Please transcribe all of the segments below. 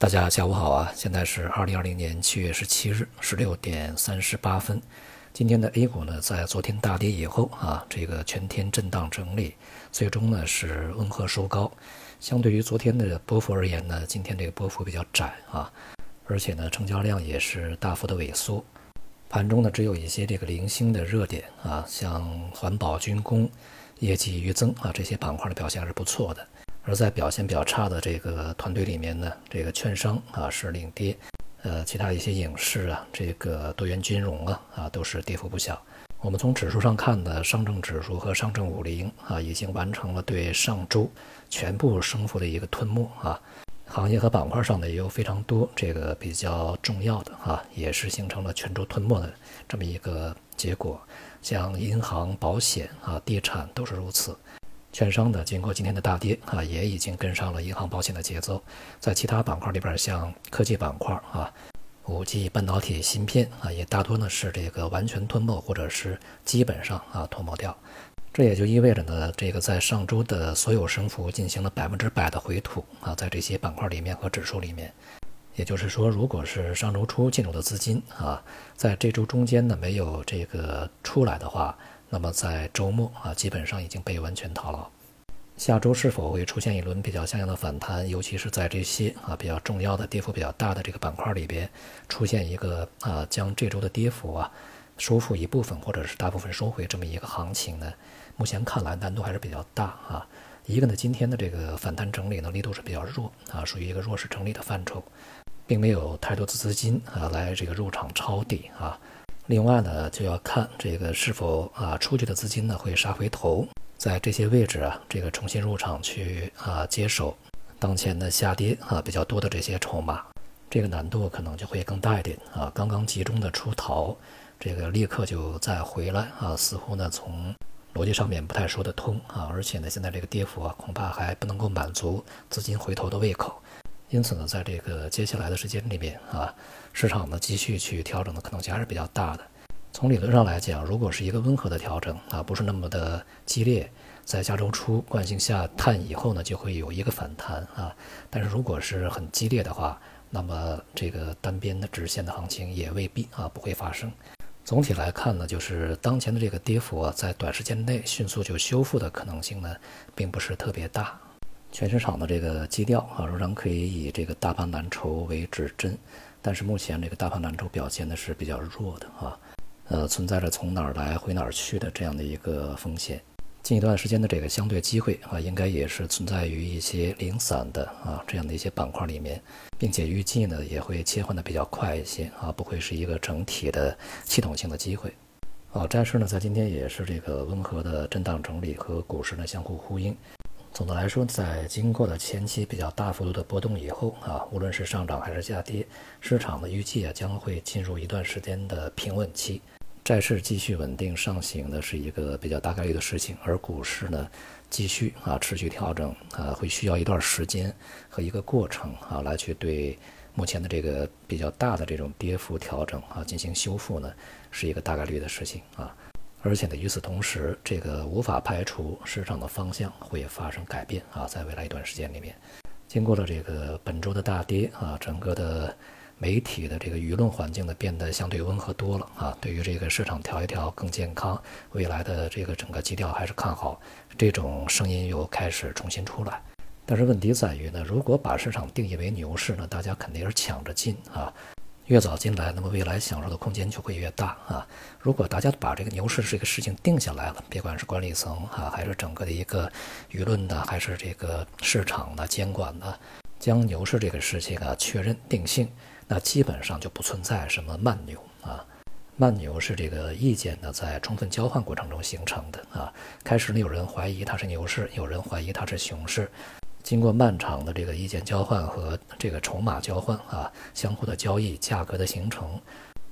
大家下午好啊！现在是二零二零年七月十七日十六点三十八分。今天的 A 股呢，在昨天大跌以后啊，这个全天震荡整理，最终呢是温和收高。相对于昨天的波幅而言呢，今天这个波幅比较窄啊，而且呢，成交量也是大幅的萎缩。盘中呢，只有一些这个零星的热点啊，像环保、军工、业绩预增啊这些板块的表现还是不错的。而在表现比较差的这个团队里面呢，这个券商啊是领跌，呃，其他一些影视啊，这个多元金融啊啊都是跌幅不小。我们从指数上看呢，上证指数和上证五零啊已经完成了对上周全部升幅的一个吞没啊。行业和板块上呢也有非常多这个比较重要的啊，也是形成了全周吞没的这么一个结果。像银行、保险啊、地产都是如此。券商呢，经过今天的大跌啊，也已经跟上了银行保险的节奏。在其他板块里边，像科技板块啊、五 G、半导体、芯片啊，也大多呢是这个完全吞没，或者是基本上啊吞没掉。这也就意味着呢，这个在上周的所有升幅进行了百分之百的回吐啊，在这些板块里面和指数里面。也就是说，如果是上周初进入的资金啊，在这周中间呢没有这个出来的话。那么在周末啊，基本上已经被完全套牢。下周是否会出现一轮比较像样的反弹？尤其是在这些啊比较重要的跌幅比较大的这个板块里边，出现一个啊将这周的跌幅啊收复一部分或者是大部分收回这么一个行情呢？目前看来难度还是比较大啊。一个呢，今天的这个反弹整理呢力度是比较弱啊，属于一个弱势整理的范畴，并没有太多的资金啊来这个入场抄底啊。另外呢，就要看这个是否啊出去的资金呢会杀回头，在这些位置啊，这个重新入场去啊接手当前的下跌啊比较多的这些筹码，这个难度可能就会更大一点啊。刚刚集中的出逃，这个立刻就再回来啊，似乎呢从逻辑上面不太说得通啊。而且呢，现在这个跌幅啊，恐怕还不能够满足资金回头的胃口。因此呢，在这个接下来的时间里面啊，市场呢继续去调整的可能性还是比较大的。从理论上来讲，如果是一个温和的调整啊，不是那么的激烈，在下周初惯性下探以后呢，就会有一个反弹啊。但是如果是很激烈的话，那么这个单边的直线的行情也未必啊不会发生。总体来看呢，就是当前的这个跌幅啊，在短时间内迅速就修复的可能性呢，并不是特别大。全市场的这个基调啊，仍然可以以这个大盘蓝筹为指针，但是目前这个大盘蓝筹表现的是比较弱的啊，呃，存在着从哪儿来回哪儿去的这样的一个风险。近一段时间的这个相对机会啊，应该也是存在于一些零散的啊这样的一些板块里面，并且预计呢也会切换的比较快一些啊，不会是一个整体的系统性的机会。啊，债市呢在今天也是这个温和的震荡整理和股市呢相互呼应。总的来说，在经过了前期比较大幅度的波动以后啊，无论是上涨还是下跌，市场的预计啊将会进入一段时间的平稳期，债市继续稳定上行呢是一个比较大概率的事情，而股市呢继续啊持续调整啊会需要一段时间和一个过程啊来去对目前的这个比较大的这种跌幅调整啊进行修复呢是一个大概率的事情啊。而且呢，与此同时，这个无法排除市场的方向会发生改变啊，在未来一段时间里面，经过了这个本周的大跌啊，整个的媒体的这个舆论环境呢变得相对温和多了啊，对于这个市场调一调更健康，未来的这个整个基调还是看好，这种声音又开始重新出来。但是问题在于呢，如果把市场定义为牛市呢，大家肯定是抢着进啊。越早进来，那么未来享受的空间就会越大啊！如果大家把这个牛市这个事情定下来了，别管是管理层啊，还是整个的一个舆论的，还是这个市场的监管的，将牛市这个事情啊确认定性，那基本上就不存在什么慢牛啊。慢牛是这个意见呢在充分交换过程中形成的啊。开始呢有人怀疑它是牛市，有人怀疑它是熊市。经过漫长的这个意见交换和这个筹码交换啊，相互的交易，价格的形成，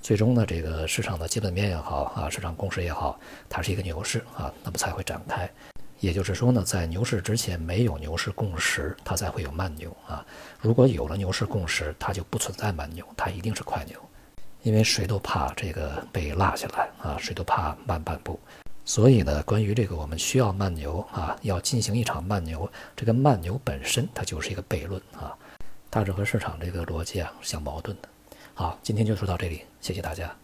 最终呢，这个市场的基本面也好啊，市场共识也好，它是一个牛市啊，那么才会展开。也就是说呢，在牛市之前没有牛市共识，它才会有慢牛啊。如果有了牛市共识，它就不存在慢牛，它一定是快牛，因为谁都怕这个被落下来啊，谁都怕慢半步。所以呢，关于这个我们需要慢牛啊，要进行一场慢牛，这个慢牛本身它就是一个悖论啊。大致和市场这个逻辑啊相矛盾的。好，今天就说到这里，谢谢大家。